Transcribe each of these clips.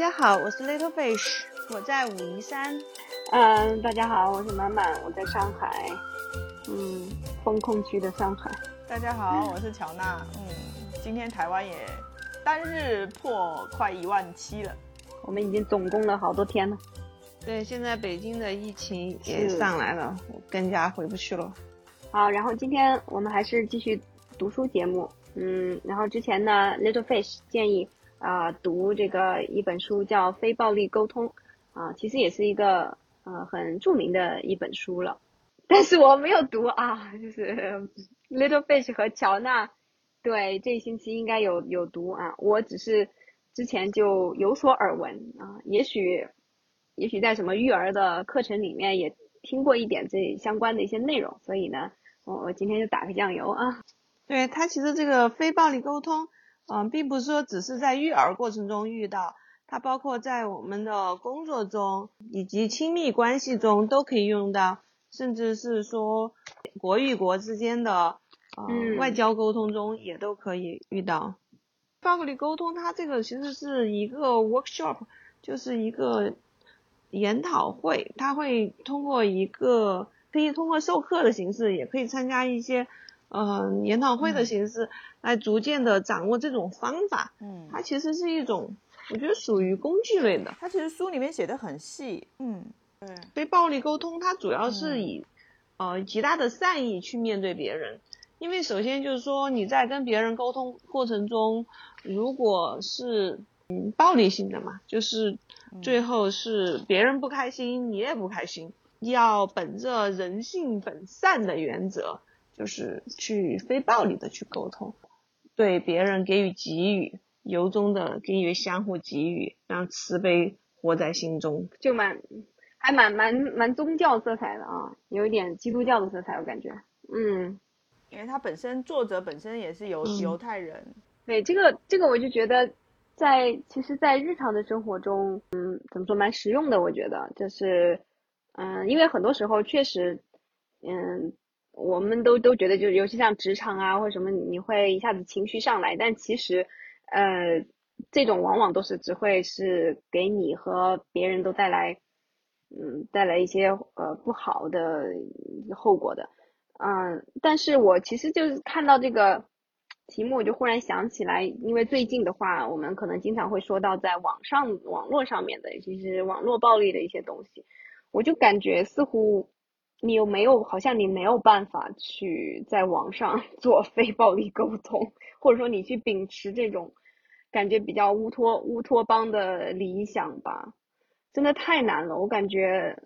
家好，我是 Little Fish，我在武夷山。嗯，大家好，我是满满，我在上海。嗯，风控区的上海。大家好，我是乔娜。嗯，今天台湾也单日破快一万七了，我们已经总共了好多天了。对，现在北京的疫情也上来了，我更加回不去了。好，然后今天我们还是继续读书节目。嗯，然后之前呢，Little Fish 建议啊读这个一本书叫《非暴力沟通》啊，其实也是一个呃很著名的一本书了，但是我没有读啊，就是 Little Fish 和乔娜对这一星期应该有有读啊，我只是之前就有所耳闻啊，也许也许在什么育儿的课程里面也听过一点这相关的一些内容，所以呢，我我今天就打个酱油啊。对它其实这个非暴力沟通，嗯，并不是说只是在育儿过程中遇到，它包括在我们的工作中以及亲密关系中都可以用到，甚至是说国与国之间的呃外交沟通中也都可以遇到。暴力沟通它这个其实是一个 workshop，就是一个研讨会，它会通过一个可以通过授课的形式，也可以参加一些。呃，研讨会的形式来逐渐的掌握这种方法，嗯，它其实是一种，我觉得属于工具类的。它其实书里面写的很细，嗯，对。非暴力沟通，它主要是以呃极大的善意去面对别人，因为首先就是说你在跟别人沟通过程中，如果是嗯暴力性的嘛，就是最后是别人不开心，你也不开心，要本着人性本善的原则。就是去非暴力的去沟通，对别人给予给予，由衷的给予相互给予，让慈悲活在心中，就蛮还蛮蛮蛮宗教色彩的啊，有一点基督教的色彩，我感觉，嗯，因为他本身作者本身也是犹犹太人，对这个这个我就觉得在其实，在日常的生活中，嗯，怎么说蛮实用的，我觉得。就是，嗯，因为很多时候确实，嗯。我们都都觉得，就是尤其像职场啊或者什么，你会一下子情绪上来，但其实，呃，这种往往都是只会是给你和别人都带来，嗯，带来一些呃不好的后果的，嗯，但是我其实就是看到这个题目，我就忽然想起来，因为最近的话，我们可能经常会说到在网上网络上面的，其实网络暴力的一些东西，我就感觉似乎。你有没有好像你没有办法去在网上 做非暴力沟通，或者说你去秉持这种感觉比较乌托乌托邦的理想吧？真的太难了，我感觉。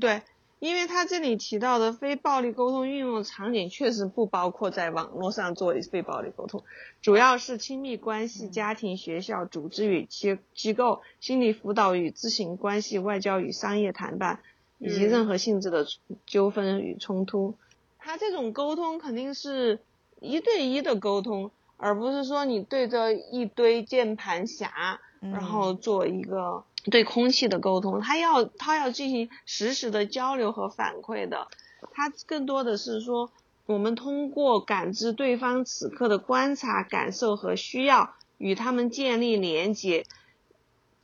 对，因为他这里提到的非暴力沟通运用场景确实不包括在网络上做非暴力沟通，主要是亲密关系、家庭、学校、组织与机机构、心理辅导与咨询关系、外交与商业谈判。以及任何性质的纠纷与冲突，他这种沟通肯定是一对一的沟通，而不是说你对着一堆键盘侠，然后做一个对空气的沟通。他要他要进行实时的交流和反馈的，他更多的是说，我们通过感知对方此刻的观察、感受和需要，与他们建立连接。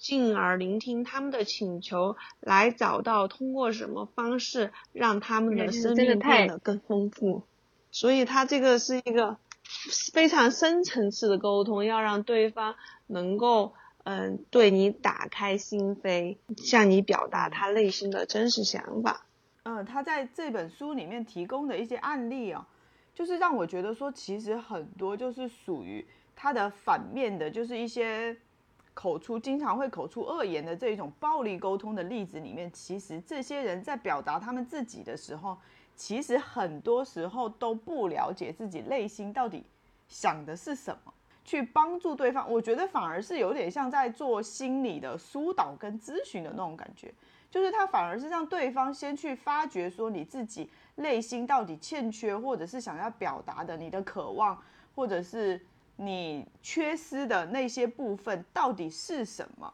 进而聆听他们的请求，来找到通过什么方式让他们的生命变得更丰富。所以，他这个是一个非常深层次的沟通，要让对方能够嗯对你打开心扉，向你表达他内心的真实想法。嗯，他在这本书里面提供的一些案例啊，就是让我觉得说，其实很多就是属于他的反面的，就是一些。口出经常会口出恶言的这一种暴力沟通的例子里面，其实这些人在表达他们自己的时候，其实很多时候都不了解自己内心到底想的是什么，去帮助对方。我觉得反而是有点像在做心理的疏导跟咨询的那种感觉，就是他反而是让对方先去发掘说你自己内心到底欠缺或者是想要表达的你的渴望，或者是。你缺失的那些部分到底是什么，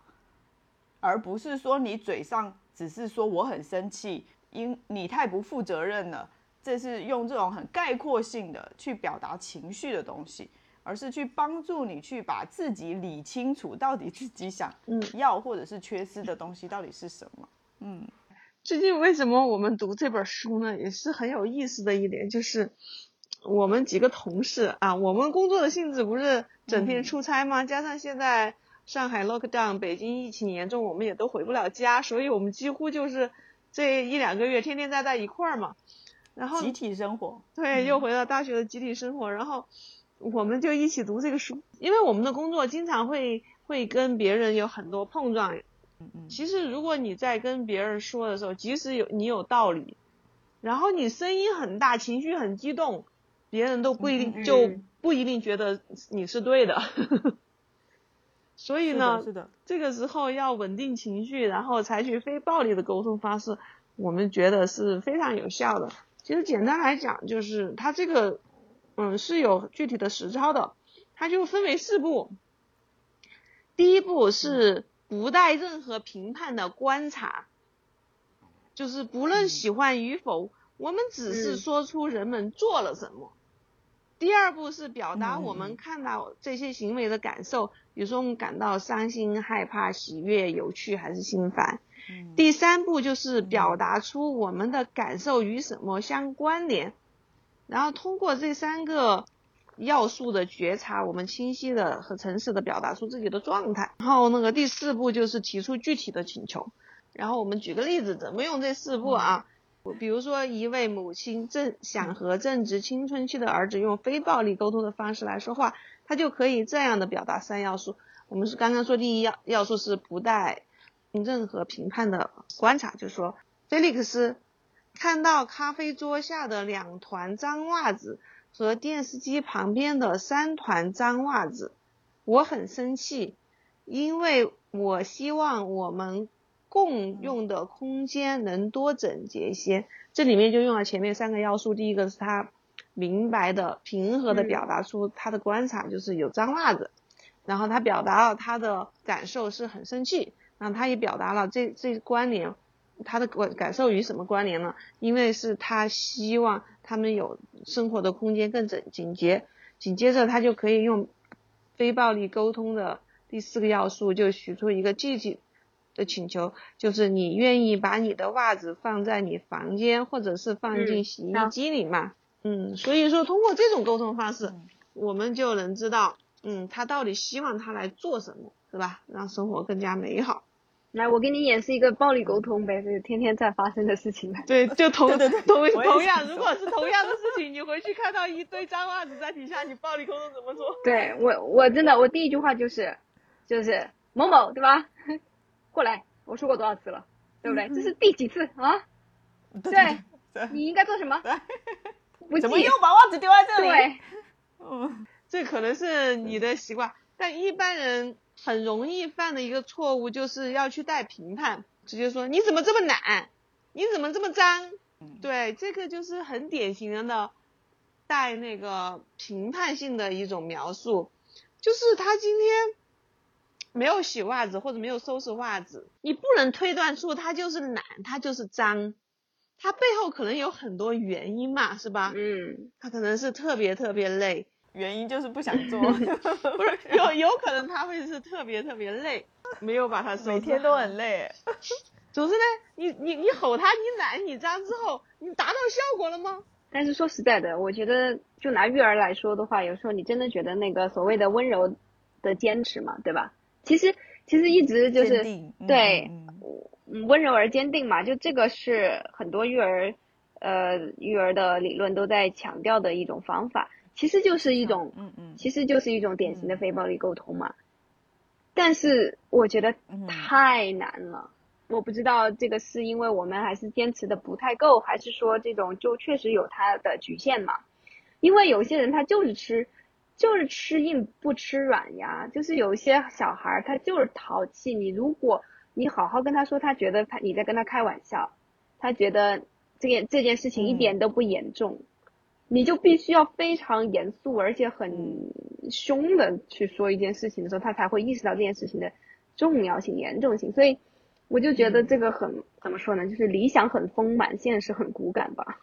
而不是说你嘴上只是说我很生气，因你太不负责任了，这是用这种很概括性的去表达情绪的东西，而是去帮助你去把自己理清楚，到底自己想嗯要或者是缺失的东西到底是什么。嗯最近为什么我们读这本书呢？也是很有意思的一点，就是我们几个同事啊，我们工作的性质不是整天嗯出差吗？加上现在上海 lockdown，北京疫情严重，我们也都回不了家，所以我们几乎就是这一两个月天天待在一块儿嘛。然后集体生活，对，又回到大学的集体生活，然后我们就一起读这个书，因为我们的工作经常会会跟别人有很多碰撞。嗯嗯其实如果你在跟别人说的时候，即使有你有道理，然后你声音很大，情绪很激动，别人都不一定、嗯就嗯不一定觉得你是对的。所以是呢的，，是的，这个时候要稳定情绪，然后采取非暴力的沟通方式，我们觉得是非常有效的。其实简单来讲，就是它这个，嗯，是有具体的实操的，它就分为四步。第一步是不带任何评判的观察，就是不论喜欢与否，我们只是嗯说出人们做了什么。第二步是表达嗯我们嗯看到这些行为的感受，比如说我们感到伤心、害怕、喜悦、有趣还是心烦。嗯第三步就是表达出我们的感受与什么相关联，然后通过这三个要素的觉察，我们清晰的和诚实的表达出自己的状态。然后那个第四步就是提出具体的请求。然后我们举个例子，怎么用这四步啊？比如说，一位母亲正想和正值青春期的儿子用非暴力沟通的方式来说话，他就可以这样的表达三要素。我们是刚刚说第一要要素是不带任何评判的观察，就是说，菲利克斯看到咖啡桌下的两团脏袜子和电视机旁边的三团脏袜子，我很生气，因为我希望我们共用的空间能多整洁一些。这里面就用了前面三个要素，第一个是他明白的、平和的嗯表达出他的观察，就是有脏袜子，然后他表达了他的感受是很生气，然后他也表达了这这关联，他的感感受与什么关联呢？因为是他希望他们有生活的空间更整紧洁，紧接着他就可以用非暴力沟通的第四个要素，就许出一个具体的请求，就是你愿意把你的袜子放在你房间，或者是放进嗯洗衣机里嘛？嗯，所以说通过这种沟通方式，嗯我们就能知道，嗯，他到底希望他来做什么，是吧？让生活更加美好。来，我给你演示一个暴力沟通呗，这是天天在发生的事情。对，就同同同样，如果是同样的事情，你回去看到一堆脏袜子在底下，你暴力沟通怎么做？对我，我真的，我第一句话就是，就是某某，对吧？过来，我说过多少次了，对不对？这是第几次啊？对对对你应该做什么？怎么又把袜子丢在这里？对，嗯这可能是你的习惯，但一般人很容易犯的一个错误，就是要去带评判，直接说你怎么这么懒，你怎么这么脏？嗯对，这个就是很典型的，带那个评判性的一种描述，就是他今天没有洗袜子或者没有收拾袜子，你不能推断出他就是懒，他就是脏，他背后可能有很多原因嘛，是吧？嗯，他可能是特别特别累，原因就是不想 做，不是有有可能他会是特别特别累，没有把他收拾每天都很累。总之呢，你你你吼他，你懒你脏之后，你达到效果了吗？但是说实在的，我觉得就拿育儿来说的话，有时候你真的觉得那个所谓的温柔的坚持嘛，对吧？其实其实一直就是对温柔而坚定嘛，就这个是很多育儿呃育儿的理论都在强调的一种方法，其实就是一种嗯嗯其实就是一种典型的非暴力沟通嘛。但是我觉得嗯太难了，我不知道这个是因为我们还是坚持的不太够，还是说这种就确实有它的局限嘛？因为有些人他就是吃，就是吃硬不吃软呀，就是有一些小孩儿他就是淘气，你如果你好好跟他说，他觉得他你在跟他开玩笑，他觉得这件这件事情一点都不严重，你就必须要非常严肃而且很凶的去说一件事情的时候，他才会意识到这件事情的重要性、严重性。所以我就觉得这个很怎么说呢，就是理想很丰满，现实很骨感吧。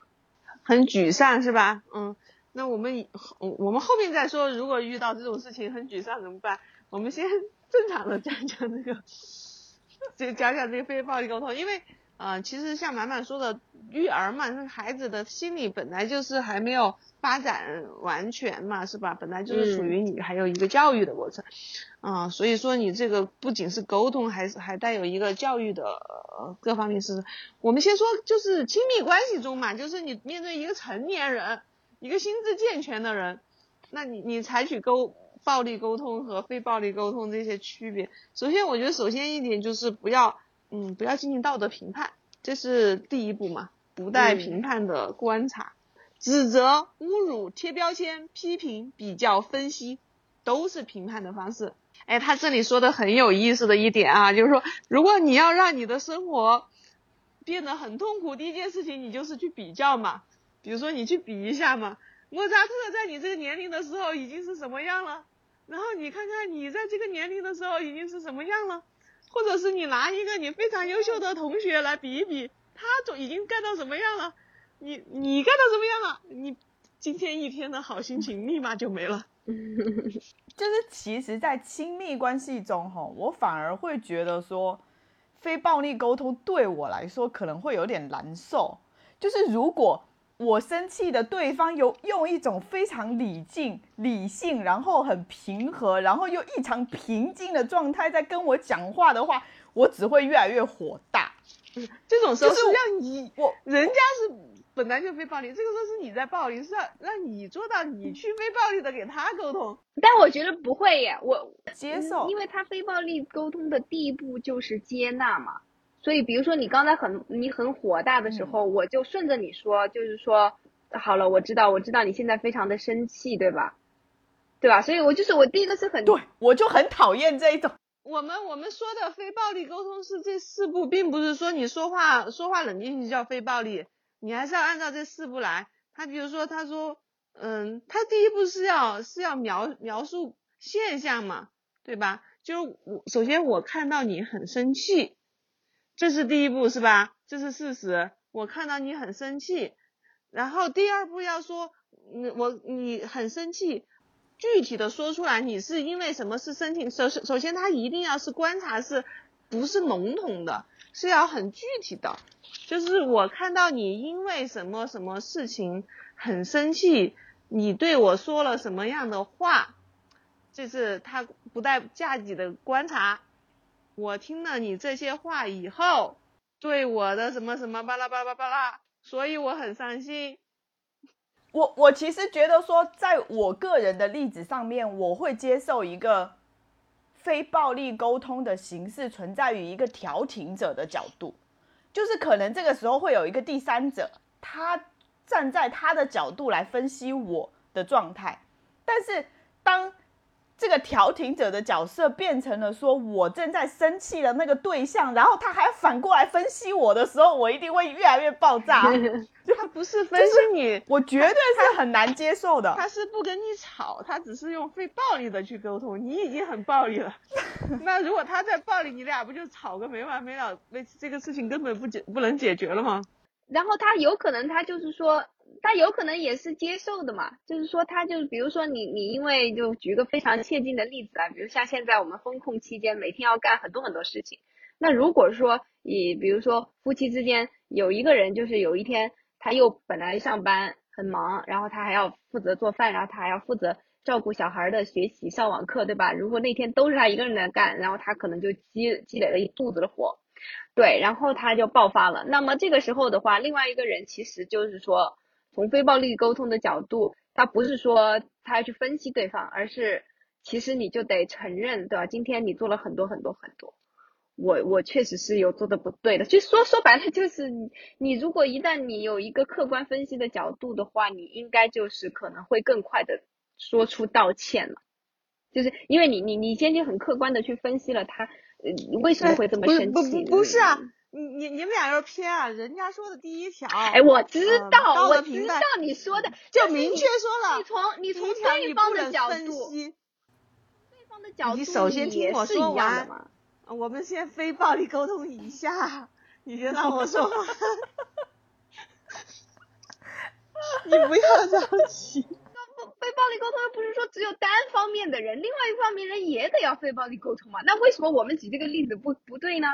很沮丧是吧？嗯，那我们以我们后面再说，如果遇到这种事情很沮丧怎么办？我们先 正常的讲讲这个，就讲讲这个非暴力沟通，因为啊、呃其实像满满说的，育儿嘛，那孩子的心理本来就是还没有发展完全嘛，是吧？本来就是属于你还有一个教育的过程，啊、所以说你这个不仅是沟通，还是还带有一个教育的、呃、各方面是。我们先说就是亲密关系中嘛，就是你面对一个成年人，一个心智健全的人，那你你采取沟暴力沟通和非暴力沟通这些区别，首先我觉得首先一点就是不要嗯不要进行道德评判，这是第一步嘛，不带嗯。评判的观察，指责、侮辱、贴标签、批评、比较、分析，都是评判的方式。哎，他这里说的很有意思的一点啊，就是说，如果你要让你的生活变得很痛苦，第一件事情你就是去比较嘛，比如说你去比一下嘛，莫扎特在你这个年龄的时候已经是什么样了，然后你看看你在这个年龄的时候已经是什么样了，或者是你拿一个你非常优秀的同学来比一比，他总已经干到什么样了，你你干到什么样了，你今天一天的好心情立马就没了。就是其实，在亲密关系中，哈，我反而会觉得说，非暴力沟通对我来说可能会有点难受。就是如果我生气的对方有用一种非常理性、理性，然后很平和，然后又异常平静的状态在跟我讲话的话，我只会越来越火大。这种时候就是是让你我人家是本来就非暴力，这个时候是你在暴力，是让让你做到你去非暴力的给他沟通。但我觉得不会耶，我接受因为他非暴力沟通的第一步就是接纳嘛。所以，比如说你刚才很你很火大的时候，我就顺着你说，就是说，好了，我知道，我知道你现在非常的生气，对吧？对吧？所以我就是我第一个是很对我就很讨厌这一种。我们我们说的非暴力沟通是这四步，并不是说你说话说话冷静就叫非暴力，你还是要按照这四步来。他比如说，他说，嗯，他第一步是要是要描描述现象嘛，对吧？就是我首先我看到你很生气，这是第一步是吧？这是事实，我看到你很生气。然后第二步要说，嗯，我你很生气，具体的说出来，你是因为什么事生气？首首先，他一定要是观察是，不是笼统的，是要很具体的。就是我看到你因为什么什么事情很生气，你对我说了什么样的话，这是他不带架己的观察。我听了你这些话以后，对我的什么什么巴拉巴拉巴拉，所以我很伤心。我我其实觉得说，在我个人的例子上面，我会接受一个非暴力沟通的形式存在于一个调停者的角度，就是可能这个时候会有一个第三者，他站在他的角度来分析我的状态，但是当这个调停者的角色变成了说我正在生气的那个对象，然后他还反过来分析我的时候，我一定会越来越爆炸。他不是分析你，我绝对是很难接受的。他是不跟你吵，他只是用非暴力的去沟通。你已经很暴力了，那如果他在暴力，你俩不就吵个没完没了？那这个事情根本不解不能解决了吗？然后他有可能他就是说，他有可能也是接受的嘛，就是说他就是比如说你你因为就举个非常切近的例子啊，比如像现在我们风控期间，每天要干很多很多事情。那如果说以比如说夫妻之间有一个人就是有一天他又本来上班很忙，然后他还要负责做饭，然后他还要负责照顾小孩的学习、上网课，对吧？如果那天都是他一个人在干，然后他可能就积积累了一肚子的火。对，然后他就爆发了。那么这个时候的话，另外一个人其实就是说，从非暴力沟通的角度，他不是说他要去分析对方，而是其实你就得承认，对吧？今天你做了很多很多很多，我我确实是有做的不对的。就说说白了，就是你如果一旦你有一个客观分析的角度的话，你应该就是可能会更快的说出道歉了。就是因为你你你先去很客观的去分析了他为什么会这么生气，不不不是啊嗯，你你你们俩要偏啊！人家说的第一条，哎，我知嗯道，道我知道你说的，就明确说了，你从你从对方的角度，对方的角度你首先听我说完我们先非暴力沟通一下，你先让我说话，你不要着急。非暴力沟通又不是说只有单方面的人，另外一方面人也得要非暴力沟通嘛？那为什么我们举这个例子不不对呢？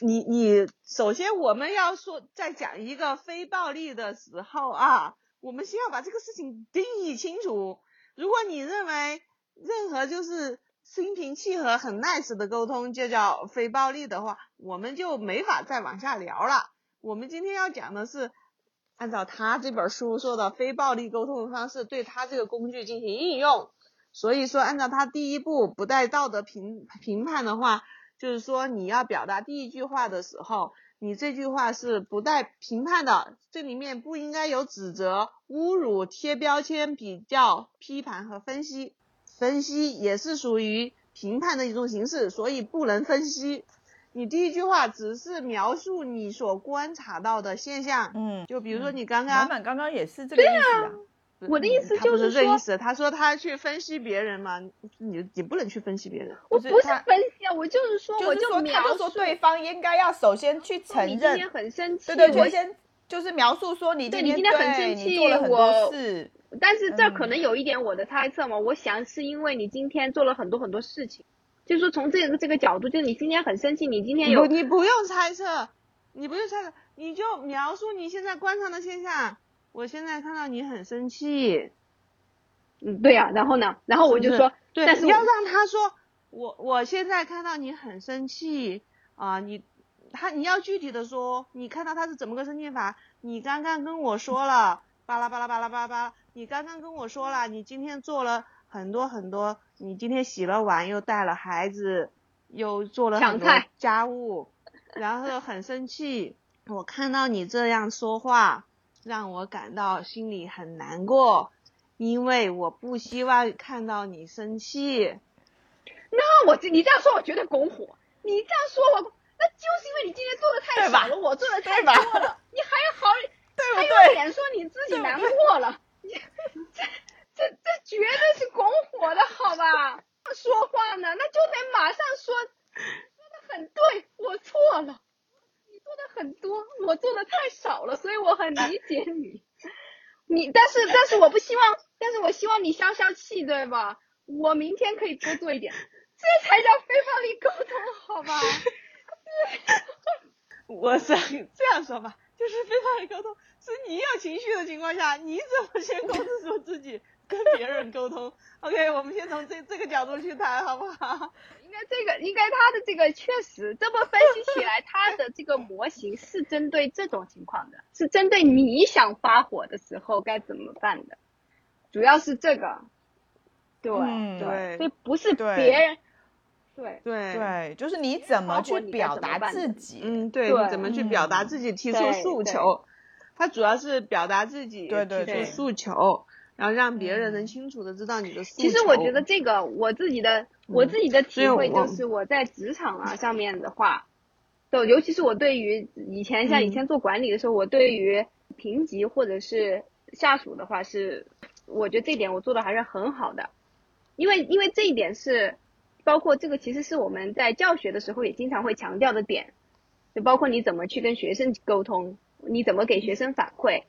你你首先我们要说，在讲一个非暴力的时候啊，我们先要把这个事情定义清楚。如果你认为任何就是心平气和、很 nice 的沟通就叫非暴力的话，我们就没法再往下聊了。我们今天要讲的是，按照他这本书说的非暴力沟通的方式，对他这个工具进行应用。所以说，按照他第一步不带道德评评判的话。就是说，你要表达第一句话的时候，你这句话是不带评判的，这里面不应该有指责、侮辱、贴标签、比较、批判和分析。分析也是属于评判的一种形式，所以不能分析。你第一句话只是描述你所观察到的现象，嗯，就比如说你刚刚，满满刚刚也是这个意思啊。我的意思就是说，这意思。他说他去分析别人嘛，你你不能去分析别人。我不是分析啊，我就是说，我就描述。说对方应该要首先去承认。你今天很生气。对对，我先就是描述说你对你今天很生气，做了很多事。但是这可能有一点我的猜测嘛，我想是因为你今天做了很多很多事情，就是说从这个这个角度，就是你今天很生气，你今天有你不用猜测，你不用猜测，你就描述你现在观察的现象。我现在看到你很生气。嗯，对呀，然后呢？然后我就说，对，但是要让他说，我我现在看到你很生气啊，你他你要具体的说，你看到他是怎么个生气法？你刚刚跟我说了，巴拉巴拉巴拉巴拉巴拉，你刚刚跟我说了，你今天做了很多很多，你今天洗了碗，又带了孩子，又做了很多家务，然后很生气。我看到你这样说话，让我感到心里很难过。因为我不希望看到你生气，那我你这样说我绝对拱火。你这样说我，那就是因为你今天做的太少了，我做的太多了，你还好，还有脸说你自己难过了，你这这这绝对是拱火的好吧？说话呢，那就得马上说，说的很对，我错了，你做的很多，我做的太少了，所以我很理解你。你但是但是我不希望，但是我希望你消消气，对吧？我明天可以多做一点，这才叫非暴力沟通，好吧？我想这样说吧，就是非暴力沟通，是你有情绪的情况下，你怎么先控制住自己？跟别人沟通，OK，我们先从这这个角度去谈，好不好？应该这个，应该他的这个确实这么分析起来，他的这个模型是针对这种情况的，是针对你想发火的时候该怎么办的，主要是这个，对对，所以不是别人，对对对，就是你怎么去表达自己，嗯，对，你怎么去表达自己，提出诉求，他主要是表达自己，对对对，诉求。然后让别人能清楚的知道你的诉求。其实我觉得这个我自己的我自己的体会就是我在职场啊上面的话，就尤其是我对于以前像以前做管理的时候，我对于评级或者是下属的话是，我觉得这点我做的还是很好的，因为因为这一点是包括这个其实是我们在教学的时候也经常会强调的点，就包括你怎么去跟学生沟通，你怎么给学生反馈。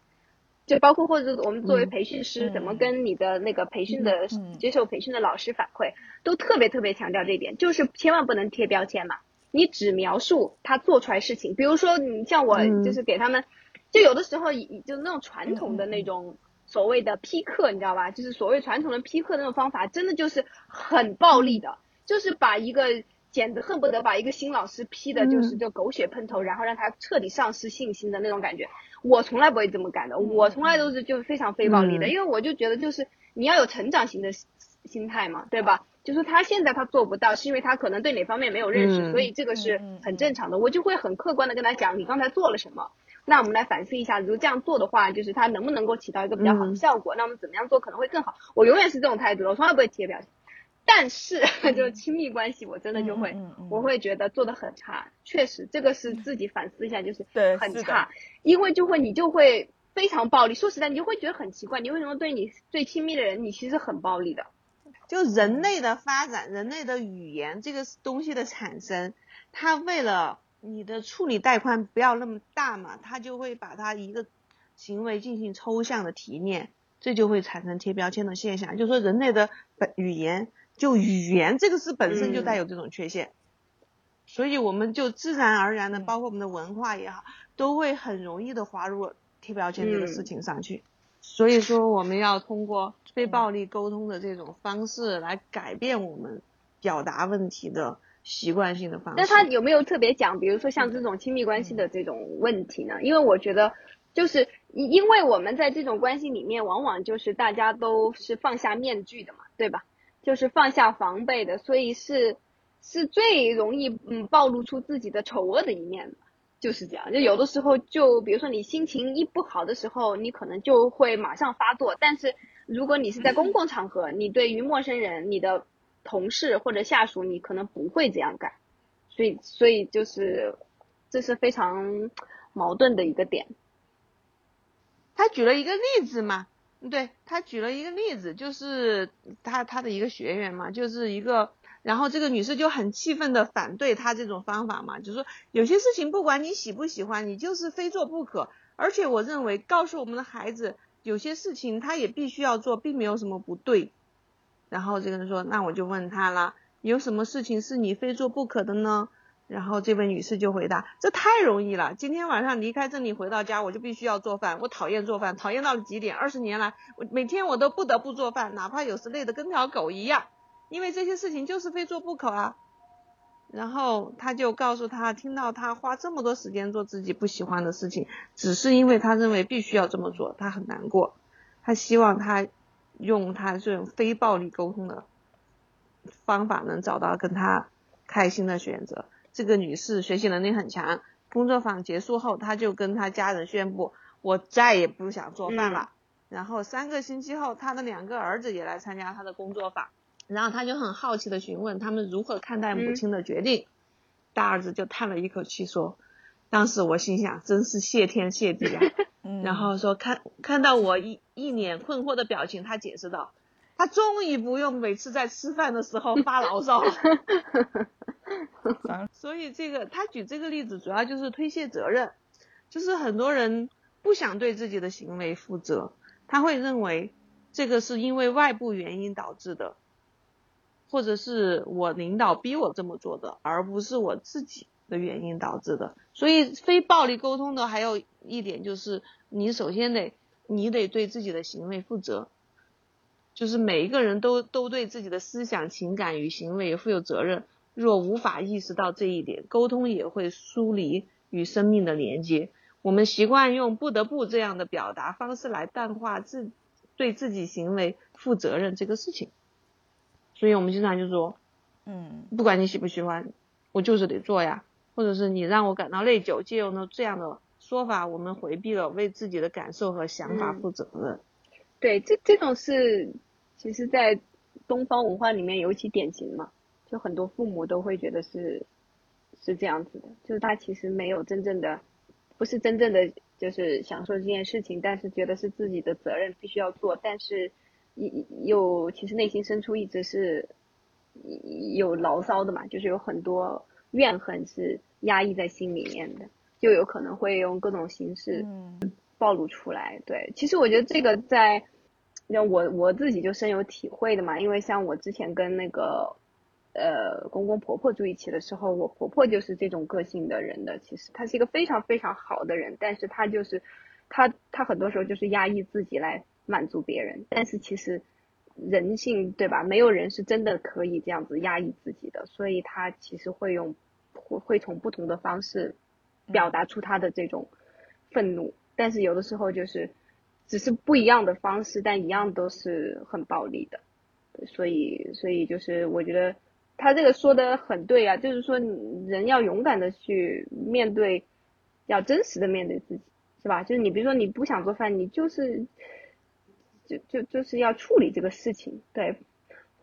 就包括或者我们作为培训师，怎么跟你的那个培训的接受培训的老师反馈，都特别特别强调这一点，就是千万不能贴标签嘛。你只描述他做出来事情，比如说你像我就是给他们，就有的时候就那种传统的那种所谓的批课，你知道吧？就是所谓传统的批课那种方法，真的就是很暴力的，就是把一个简直恨不得把一个新老师批的就是就狗血喷头，然后让他彻底丧失信心的那种感觉。我从来不会这么干的，我从来都是就非常非暴力的，因为我就觉得就是你要有成长型的心态嘛，对吧？就是他现在他做不到，是因为他可能对哪方面没有认识，所以这个是很正常的。我就会很客观的跟他讲，你刚才做了什么，那我们来反思一下，如果这样做的话，就是它能不能够起到一个比较好的效果？那我们怎么样做可能会更好？我永远是这种态度，我从来不会贴标签。但是，就亲密关系，我真的就会，我会觉得做的很差。确实，这个是自己反思一下，就是很差。因为就会你就会非常暴力。说实在，你就会觉得很奇怪，你为什么对你最亲密的人，你其实很暴力的？就人类的发展，人类的语言这个东西的产生，它为了你的处理带宽不要那么大嘛，它就会把它一个行为进行抽象的提炼。这就会产生贴标签的现象。就说人类的本语言，就语言这个是本身就带有这种缺陷，所以我们就自然而然的，包括我们的文化也好，都会很容易的滑入贴标签这个事情上去。所以说，我们要通过非暴力沟通的这种方式来改变我们表达问题的习惯性的方式。那他有没有特别讲，比如说像这种亲密关系的这种问题呢？因为我觉得，就是因因为我们在这种关系里面，往往就是大家都是放下面具的嘛，对吧？就是放下防备的，所以是是最容易嗯暴露出自己的丑恶的一面的。就是这样，就有的时候，就比如说你心情一不好的时候，你可能就会马上发作。但是如果你是在公共场合，你对于陌生人、你的同事或者下属，你可能不会这样干。所以，所以就是这是非常矛盾的一个点。他举了一个例子嘛，对他举了一个例子，就是他他的一个学员嘛，就是一个。然后这个女士就很气愤的反对他这种方法嘛，就说有些事情不管你喜不喜欢，你就是非做不可。而且我认为告诉我们的孩子，有些事情他也必须要做，并没有什么不对。然后这个人说，那我就问他了，有什么事情是你非做不可的呢？然后这位女士就回答，这太容易了，今天晚上离开这里回到家，我就必须要做饭，我讨厌做饭，讨厌到了极点。二十年来，我每天我都不得不做饭，哪怕有时累得跟条狗一样。因为这些事情就是非做不可啊，然后他就告诉他，听到他花这么多时间做自己不喜欢的事情，只是因为他认为必须要这么做，他很难过。他希望他用他这种非暴力沟通的方法，能找到跟他开心的选择。这个女士学习能力很强，工作坊结束后，她就跟她家人宣布，我再也不想做饭了。然后三个星期后，她的两个儿子也来参加她的工作坊。然后她就很好奇的询问他们如何看待母亲的决定，大儿子就叹了一口气说：“当时我心想，真是谢天谢地啊。”然后说看看到我一一脸困惑的表情，他解释道：“他终于不用每次在吃饭的时候发牢骚了。”所以这个他举这个例子主要就是推卸责任，就是很多人不想对自己的行为负责，他会认为这个是因为外部原因导致的。或者是我领导逼我这么做的，而不是我自己的原因导致的。所以非暴力沟通的还有一点就是，你首先得你得对自己的行为负责，就是每一个人都都对自己的思想、情感与行为负有责任。若无法意识到这一点，沟通也会疏离与生命的连接。我们习惯用不得不这样的表达方式来淡化自对自己行为负责任这个事情。所以我们经常就说，嗯，不管你喜不喜欢，我就是得做呀，或者是你让我感到内疚，借用了这样的说法，我们回避了为自己的感受和想法负责任。对，这这种是，其实，在东方文化里面尤其典型嘛，就很多父母都会觉得是，是这样子的，就是他其实没有真正的，不是真正的就是享受这件事情，但是觉得是自己的责任必须要做，但是。又其实内心深处一直是有牢骚的嘛，就是有很多怨恨是压抑在心里面的，就有可能会用各种形式暴露出来。对，其实我觉得这个在，那我我自己就深有体会的嘛，因为像我之前跟那个呃公公婆婆住一起的时候，我婆婆就是这种个性的人的，其实她是一个非常非常好的人，但是她就是她她很多时候就是压抑自己来。满足别人，但是其实人性对吧？没有人是真的可以这样子压抑自己的，所以她其实会用会会从不同的方式表达出他的这种愤怒，但是有的时候就是只是不一样的方式，但一样都是很暴力的。所以所以就是我觉得他这个说的很对啊，就是说人要勇敢的去面对，要真实的面对自己，是吧？就是你比如说你不想做饭，你就是。就就就是要处理这个事情，对，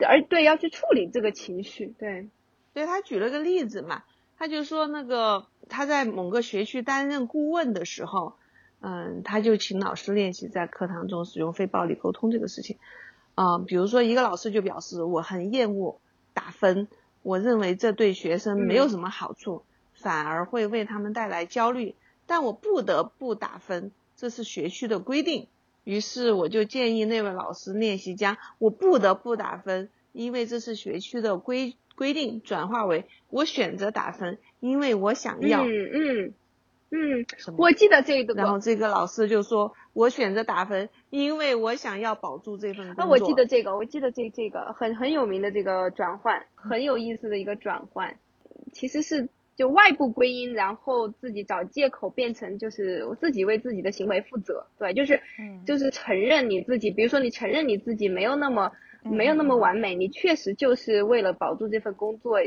而对要去处理这个情绪，对，对他举了个例子嘛，他就说那个他在某个学区担任顾问的时候，嗯，他就请老师练习在课堂中使用非暴力沟通这个事情，啊，比如说一个老师就表示我很厌恶打分，我认为这对学生没有什么好处，反而会为他们带来焦虑，但我不得不打分，这是学区的规定。于是我就建议那位老师练习将我不得不打分，因为这是学区的规规定，转化为我选择打分，因为我想要。嗯嗯嗯我记得这个。然后这个老师就说：“我选择打分，因为我想要保住这份工作。”啊，我记得这个，我记得这这个很很有名的这个转换，很有意思的一个转换，其实是就外部归因，然后自己找借口变成就是我自己为自己的行为负责，对，就是嗯就是承认你自己，比如说你承认你自己没有那么没有那么完美，你确实就是为了保住这份工作。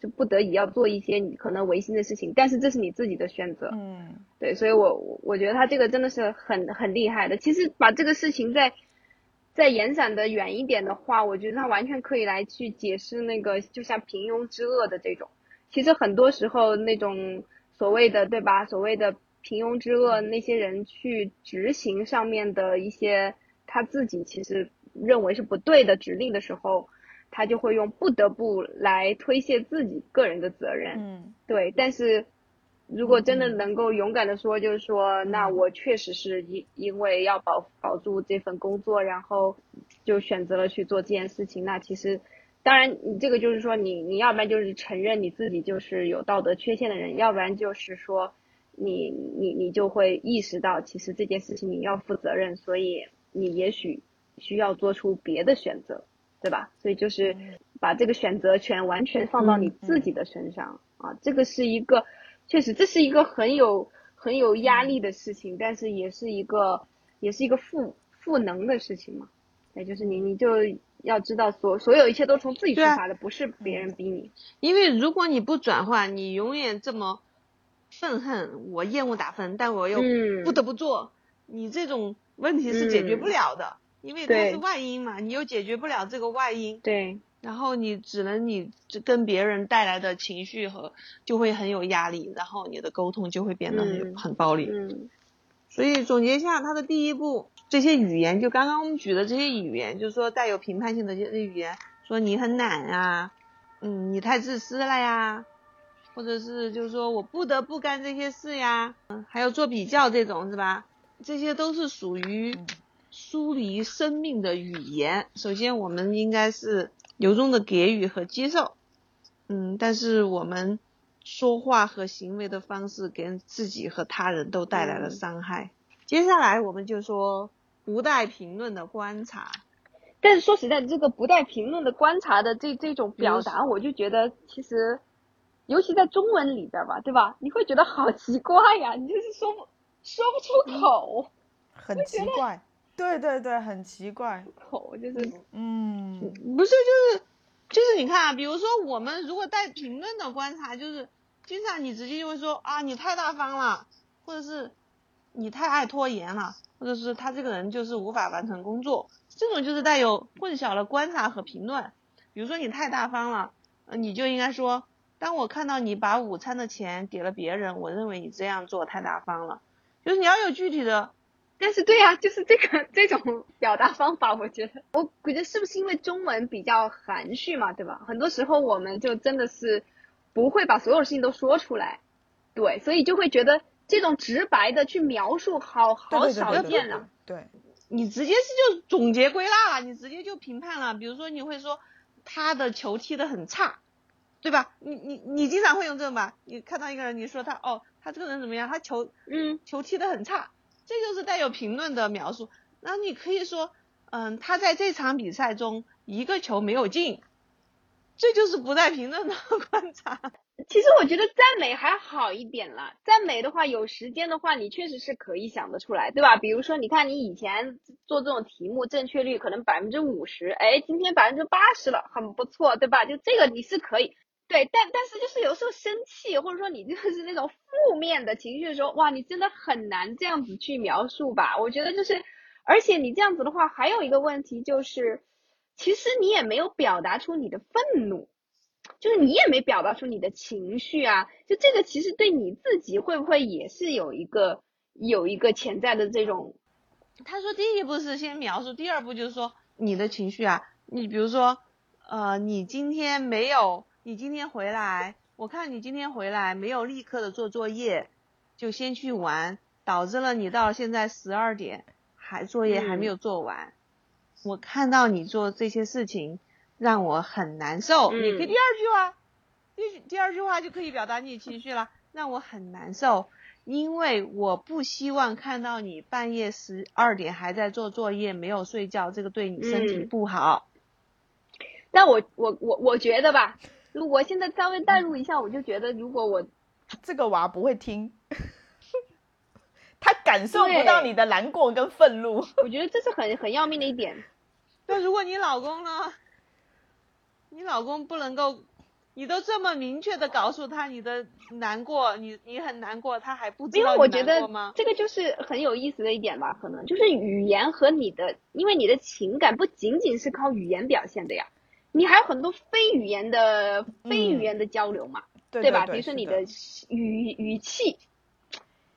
就不得已要做一些你可能违心的事情，但是这是你自己的选择。嗯对，所以我我我觉得他这个真的是很很厉害的。其实把这个事情再再延展的远一点的话，我觉得他完全可以来去解释那个就像平庸之恶的这种。其实很多时候那种所谓的对吧，所谓的平庸之恶，那些人去执行上面的一些他自己其实认为是不对的指令的时候，他就会用不得不来推卸自己个人的责任。嗯对，但是如果真的能够勇敢的说，就是说，那我确实是因因为要保保住这份工作，然后就选择了去做这件事情。那其实，当然，你这个就是说，你你要不然就是承认你自己就是有道德缺陷的人，要不然就是说你你你就会意识到，其实这件事情你要负责任，所以你也许需要做出别的选择，对吧？所以就是把这个选择权完全放到你自己的身上。啊，这个是一个，确实这是一个很有很有压力的事情，但是也是一个也是一个赋赋能的事情嘛。对，就是你你就要知道所所有一切都从自己出发的，不是别人逼你。因为如果你不转换，你永远这么愤恨，我厌恶打分，但我又嗯不得不做，你这种问题是解决不了的，因为它是外因嘛，你又解决不了这个外因，对，然后你只能你这跟别人带来的情绪和就会很有压力，然后你的沟通就会变得很、嗯很暴力。嗯所以总结一下，它的第一步，这些语言，就刚刚我们举的这些语言，就是说带有评判性的这些语言，说你很懒啊，嗯，你太自私了呀，或者是就是说我不得不干这些事呀，嗯，还有做比较这种是吧？这些都是属于疏离生命的语言。首先，我们应该是由衷的给予和接受，嗯，但是我们说话和行为的方式给自己和他人都带来了嗯伤害。接下来我们就说不带评论的观察，但是说实在，这个不带评论的观察的这这种表达，我就觉得其实，尤其在中文里边吧，对吧？你会觉得好奇怪呀，你就是说不说不出口，很奇怪，对对对，很奇怪，口就是嗯不是就是就是你看啊，比如说我们如果带评论的观察，就是经常你直接就会说啊你太大方了，或者是你太爱拖延了，或者是他这个人就是无法完成工作，这种就是带有混淆了观察和评论。比如说你太大方了，呃你就应该说，当我看到你把午餐的钱给了别人，我认为你这样做太大方了。就是你要有具体的但是对呀、就是这个这种表达方法，我觉得，我觉得是不是因为中文比较含蓄嘛，对吧？很多时候我们就真的是不会把所有事情都说出来，对，所以就会觉得这种直白的去描述好好少对对对见啊。对，你直接是就总结归纳了，你直接就评判了。比如说你会说他的球踢得很差，对吧？你你你经常会用这个吧？你看到一个人，你说他哦，他这个人怎么样？他球嗯球踢得很差，这就是带有评论的描述。那你可以说，嗯，他在这场比赛中一个球没有进，这就是不带评论的观察。其实我觉得赞美还好一点了，赞美的话，有时间的话，你确实是可以想得出来，对吧？比如说，你看你以前做这种题目，正确率可能百分之五十，哎，今天百分之八十了，很不错，对吧？就这个你是可以，对，但但是就是有时候生气，或者说你就是那种负面的情绪的时候，哇，你真的很难这样子去描述吧？我觉得就是，而且你这样子的话，还有一个问题就是，其实你也没有表达出你的愤怒。就是你也没表达出你的情绪啊，就这个其实对你自己会不会也是有一个有一个潜在的这种，他说第一步是先描述，第二步就是说你的情绪啊，你比如说，呃，你今天没有，你今天回来，我看你今天回来没有立刻的做作业，就先去玩，导致了你到现在十二点还作业还没有做完，我看到你做这些事情让我很难受。嗯你可以第二句话，第第二句话就可以表达你情绪了，让我很难受，因为我不希望看到你半夜十二点还在做作业，没有睡觉，这个对你身体嗯不好。但我我我我觉得吧，如果现在稍微代入一下，我就觉得如果我这个娃不会听，他感受不到你的难过跟愤怒。我觉得这是很很要命的一点。那如果你老公呢？你老公不能够，你都这么明确的告诉他你的难过，你你很难过，他还不知道因为我觉得难过吗？这个就是很有意思的一点吧，可能就是语言和你的，因为你的情感不仅仅是靠语言表现的呀，你还有很多非语言的非语言的交流嘛，吧？对对对比如说你是的的语语气，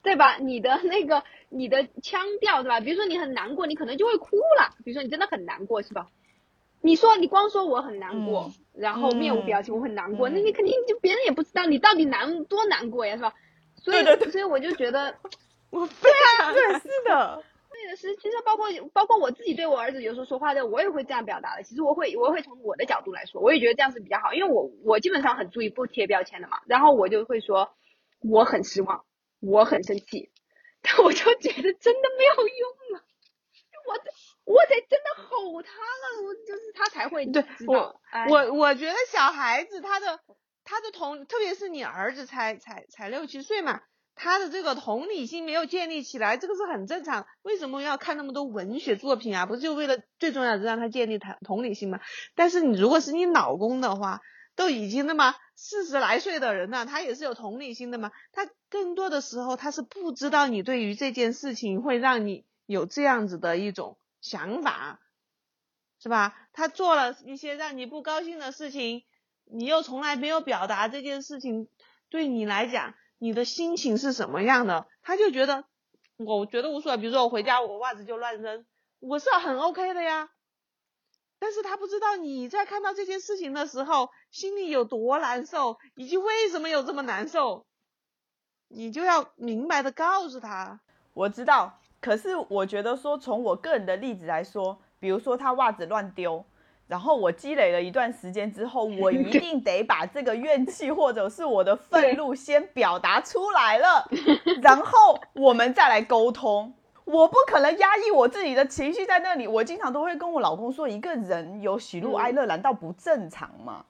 对吧？你的那个你的腔调，对吧？比如说你很难过，你可能就会哭了，比如说你真的很难过，是吧？你说你光说我很难过，嗯然后面无表情，我很难过，嗯那你肯定就别人也不知道你到底难多难过呀，是吧？所以所以我就觉得，我非常对，是的，对的是，其实包括包括我自己对我儿子有时候说话的，我也会这样表达的。其实我会我会从我的角度来说，我也觉得这样是比较好，因为我我基本上很注意不贴标签的嘛。然后我就会说我很失望，我很生气，但我就觉得真的没有用了，我得我得真的吼他了，我就是他才会对我。哎我我觉得小孩子他的他的同，特别是你儿子才才才六七岁嘛，他的这个同理心没有建立起来，这个是很正常。为什么要看那么多文学作品啊？不是就为了最重要的让他建立同同理心吗？但是你如果是你老公的话，都已经那么四十来岁的人了，他也是有同理心的嘛。他更多的时候他是不知道你对于这件事情会让你有这样子的一种想法。是吧？他做了一些让你不高兴的事情，你又从来没有表达这件事情，对你来讲，你的心情是什么样的？他就觉得，我觉得无所谓。比如说我回家，我袜子就乱扔，我是很 OK 的呀。但是他不知道你在看到这件事情的时候，心里有多难受，以及为什么有这么难受，你就要明白的告诉他。我知道。可是我觉得说，从我个人的例子来说，比如说他袜子乱丢，然后我积累了一段时间之后，我一定得把这个怨气或者是我的愤怒先表达出来了，然后我们再来沟通。我不可能压抑我自己的情绪在那里。我经常都会跟我老公说，一个人有喜怒哀乐，难道不正常吗？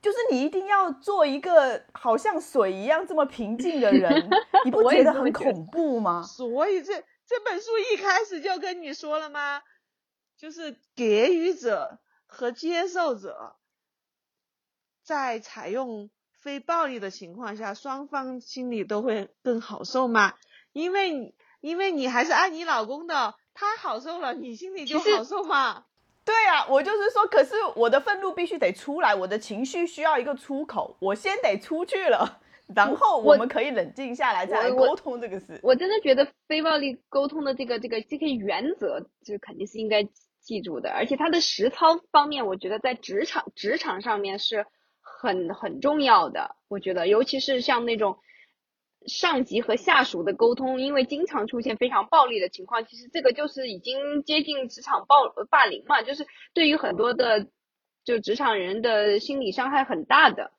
就是你一定要做一个好像水一样这么平静的人，你不觉得很恐怖吗？所以这这本书一开始就跟你说了吗？就是给予者和接受者在采用非暴力的情况下，双方心里都会更好受吗。因为你因为你还是爱你老公的，他好受了，你心里就好受吗。对啊，我就是说，可是我的愤怒必须得出来，我的情绪需要一个出口，我先得出去了，然后我我们可以冷静下来再来沟通这个事。我真的觉得非暴力沟通的这个这个这个原则，就肯定是应该记住的。而且它的实操方面，我觉得在职场职场上面是很很重要的。我觉得，尤其是像那种上级和下属的沟通，因为经常出现非常暴力的情况，其实这个就是已经接近职场暴霸凌嘛，就是对于很多的就职场人的心理伤害很大的。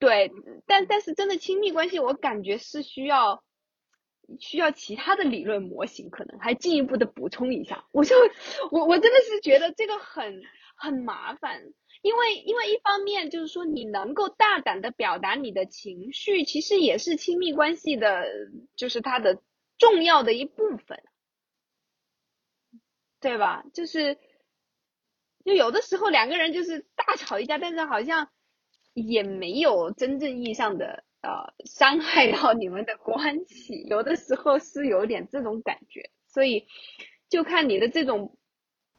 对，但但是真的亲密关系，我感觉是需要需要其他的理论模型，可能还进一步的补充一下。我就我我真的是觉得这个很很麻烦，因为因为一方面就是说你能够大胆的表达你的情绪，其实也是亲密关系的，就是它的重要的一部分，对吧？就是就有的时候两个人就是大吵一架，但是好像也没有真正意义上的呃伤害到你们的关系，有的时候是有点这种感觉，所以就看你的这种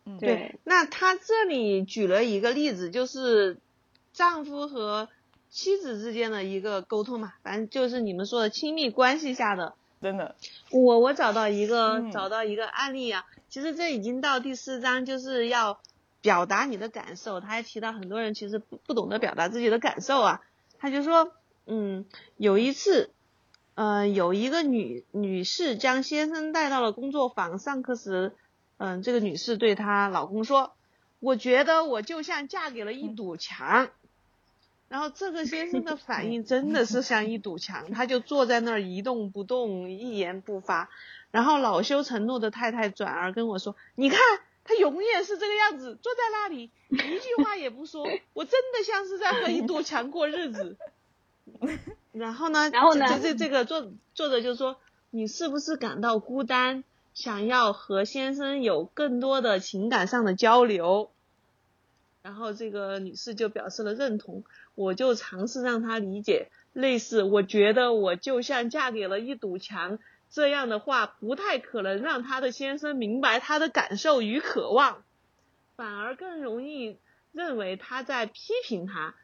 嗯对那他这里举了一个例子，就是丈夫和妻子之间的一个沟通嘛，反正就是你们说的亲密关系下的。真的，我我找到一个、嗯找到一个案例啊，其实这已经到第四章，就是要表达你的感受。他还提到很多人其实不不懂得表达自己的感受啊，他就说，嗯，有一次，呃，有一个女女士将先生带到了工作坊，上课时嗯，这个女士对她老公说：“我觉得我就像嫁给了一堵墙。”然后这个先生的反应真的是像一堵墙，他就坐在那儿一动不动，一言不发。然后恼羞成怒的太太转而跟我说：“你看，他永远是这个样子，坐在那里一句话也不说，我真的像是在和一堵墙过日子。” 然后呢？然后呢？这这这个作作者就说：“你是不是感到孤单，想要和先生有更多的情感上的交流？”然后这个女士就表示了认同，我就尝试让她理解，类似我觉得我就像嫁给了一堵墙这样的话，不太可能让她的先生明白她的感受与渴望，反而更容易认为她在批评他，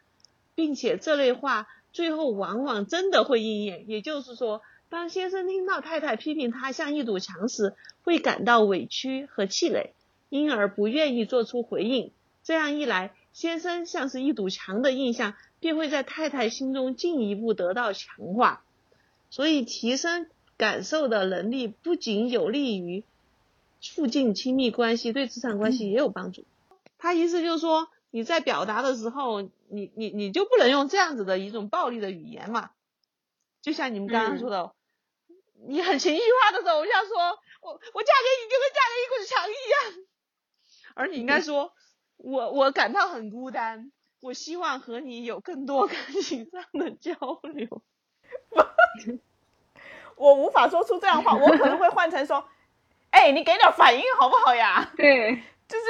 并且这类话最后往往真的会应验。也就是说，当先生听到太太批评他像一堵墙时，会感到委屈和气馁，因而不愿意做出回应。这样一来，先生像是一堵墙的印象便会在太太心中进一步得到强化。所以，提升感受的能力不仅有利于促进亲密关系，对职场关系也有帮助。他意思就是说，你在表达的时候，你你你就不能用这样子的一种暴力的语言嘛？就像你们刚刚说的，你很情绪化的时候，我想说我我嫁给你就跟嫁给一堵墙一样，而你应该说。我我感到很孤单，我希望和你有更多感情上的交流。我无法说出这样话，我可能会换成说：“哎，你给点反应好不好呀？”对，就是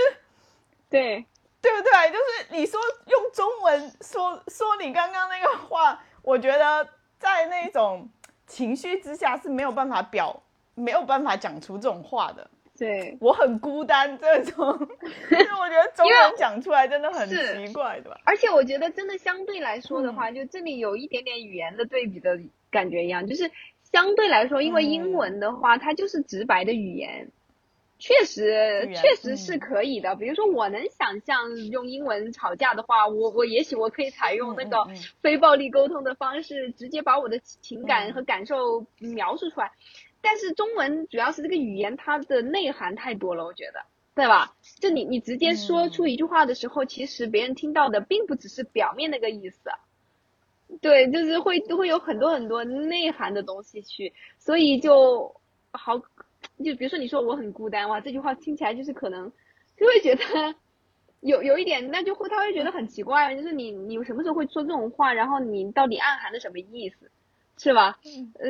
对对不对？就是你说用中文说说你刚刚那个话，我觉得在那种情绪之下是没有办法表，没有办法讲出这种话的。对我很孤单，这种，我觉得中文讲出来真的很奇怪，对吧？而且我觉得真的相对来说的话，就这里有一点点语言的对比的感觉一样，就是相对来说，因为英文的话，它就是直白的语言，确实确实是可以的。比如说，我能想象用英文吵架的话，我我也许我可以采用那个非暴力沟通的方式，直接把我的情感和感受描述出来。但是中文主要是这个语言，它的内涵太多了，我觉得，对吧？就你你直接说出一句话的时候，其实别人听到的并不只是表面那个意思，对，就是会会有很多很多内涵的东西去，所以就好，就比如说你说我很孤单哇，这句话听起来就是可能就会觉得有有一点，那就会他会觉得很奇怪，就是你你什么时候会说这种话，然后你到底暗含的什么意思，是吧？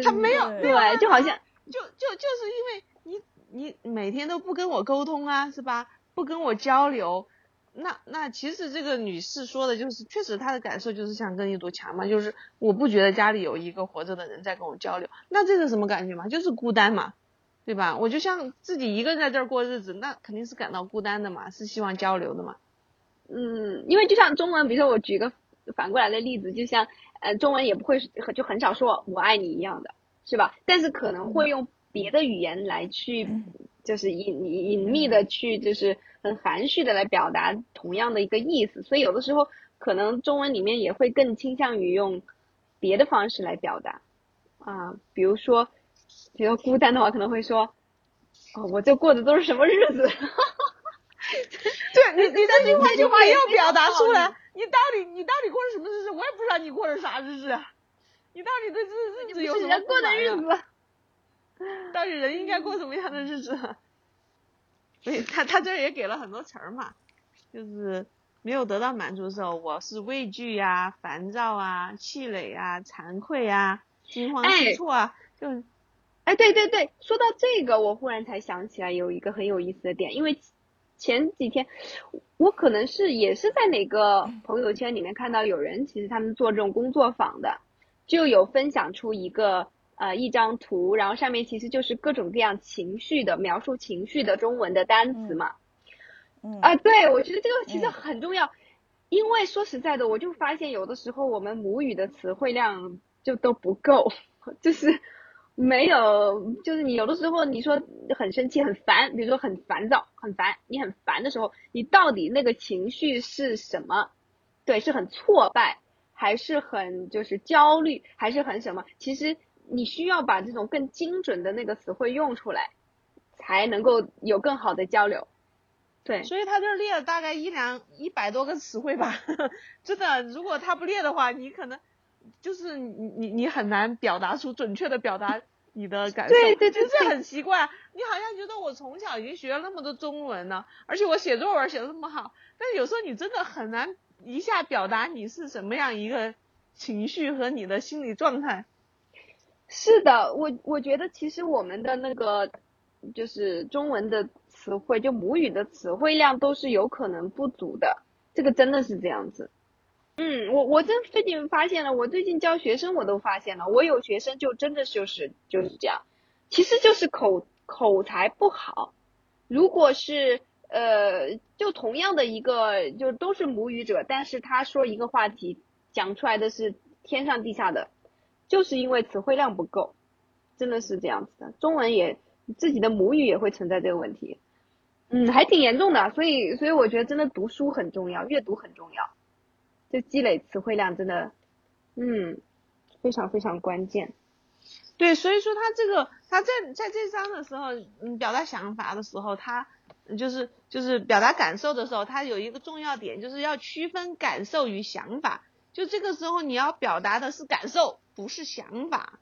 他没有，对，就好像。就就就是因为你你每天都不跟我沟通啊，是吧？不跟我交流，那那其实这个女士说的就是，确实她的感受就是像跟一堵墙嘛，就是我不觉得家里有一个活着的人在跟我交流，那这是什么感觉嘛？就是孤单嘛，对吧？我就像自己一个人在这儿过日子，那肯定是感到孤单的嘛，是希望交流的嘛。嗯，因为就像中文，比如说我举个反过来的例子，就像呃中文也不会就很少说我爱你一样的。是吧？但是可能会用别的语言来去，就是隐隐秘的去，就是很含蓄的来表达同样的一个意思。所以有的时候可能中文里面也会更倾向于用别的方式来表达啊，比如说，比较孤单的话，可能会说，哦，我这过的都是什么日子？对你，你这句话句话要表达出来，你到底你到底过的什么日子？我也不知道你过的啥日子。你到底对日日子有什么过的日子？到底人应该过什么样的日子？所以他他这也给了很多词儿嘛，就是没有得到满足的时候，我是畏惧呀、烦躁啊、气馁啊、惭愧啊、惊慌失措啊，就，哎，对对对，说到这个，我忽然才想起来有一个很有意思的点，因为前几天我可能是也是在哪个朋友圈里面看到有人，其实他们做这种工作坊的。就有分享出一个呃一张图，然后上面其实就是各种各样情绪的描述情绪的中文的单词嘛。嗯啊，对，我觉得这个其实很重要，因为说实在的，我就发现有的时候我们母语的词汇量就都不够，就是没有，就是你有的时候你说很生气很烦，比如说很烦躁很烦，你很烦的时候，你到底那个情绪是什么？对，是很挫败。还是很就是焦虑，还是很什么？其实你需要把这种更精准的那个词汇用出来，才能够有更好的交流。对，所以他这列了大概一两一百多个词汇吧，真的，如果他不列的话，你可能就是你你你很难表达出准确的表达你的感受，对对对就是很奇怪，你好像觉得我从小已经学了那么多中文了，而且我写作文写的那么好，但是有时候你真的很难一下表达你是什么样一个情绪和你的心理状态。是的，我我觉得其实我们的那个就是中文的。词汇就母语的词汇量都是有可能不足的，这个真的是这样子。嗯，我我真最近发现了，我最近教学生我都发现了，我有学生就真的就是就是这样，其实就是口口才不好。如果是呃，就同样的一个就都是母语者，但是他说一个话题讲出来的是天上地下的，就是因为词汇量不够，真的是这样子的。中文也自己的母语也会存在这个问题。嗯，还挺严重的，所以所以我觉得真的读书很重要，阅读很重要，就积累词汇量真的，嗯，非常非常关键。对，所以说他这个他在在这章的时候，嗯，表达想法的时候，他就是就是表达感受的时候，他有一个重要点，就是要区分感受与想法。就这个时候你要表达的是感受，不是想法。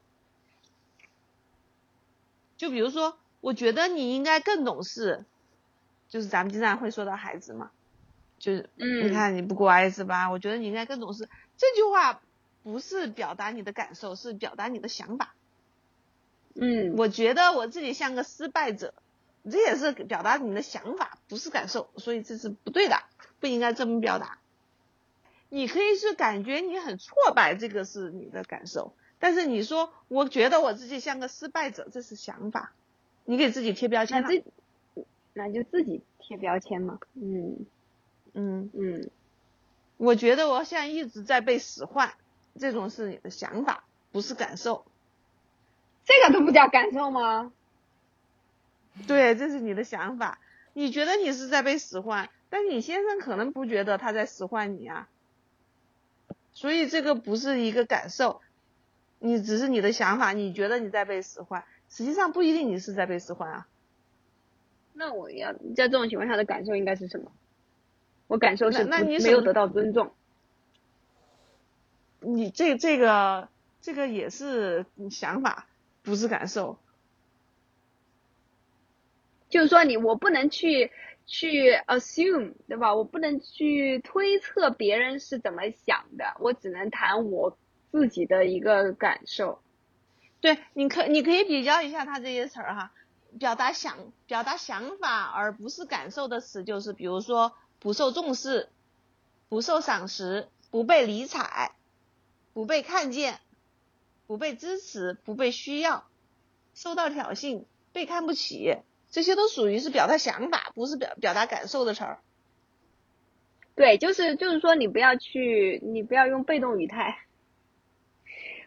就比如说，我觉得你应该更懂事。就是咱们经常会说到孩子嘛，就是你看你不乖是吧？我觉得你应该更懂事。这句话不是表达你的感受，是表达你的想法。嗯，我觉得我自己像个失败者，这也是表达你的想法，不是感受，所以这是不对的，不应该这么表达。你可以是感觉你很挫败，这个是你的感受，但是你说我觉得我自己像个失败者，这是想法，你给自己贴标签了。那就自己贴标签嘛，嗯，嗯嗯，我觉得我现在一直在被使唤，这种是你的想法，不是感受，这个都不叫感受吗？对，这是你的想法，你觉得你是在被使唤，但你先生可能不觉得他在使唤你啊，所以这个不是一个感受，你只是你的想法，你觉得你在被使唤，实际上不一定你是在被使唤啊。那我要在这种情况下的感受应该是什么？我感受是那你没有得到尊重。你这这个这个也是想法，不是感受。就是说，你我不能去去 assume，对吧？我不能去推测别人是怎么想的，我只能谈我自己的一个感受。对，你可你可以比较一下他这些词儿哈。表达想表达想法而不是感受的词，就是比如说不受重视、不受赏识、不被理睬、不被看见、不被支持、不被需要、受到挑衅、被看不起，这些都属于是表达想法，不是表表达感受的词儿。对，就是就是说你不要去，你不要用被动语态。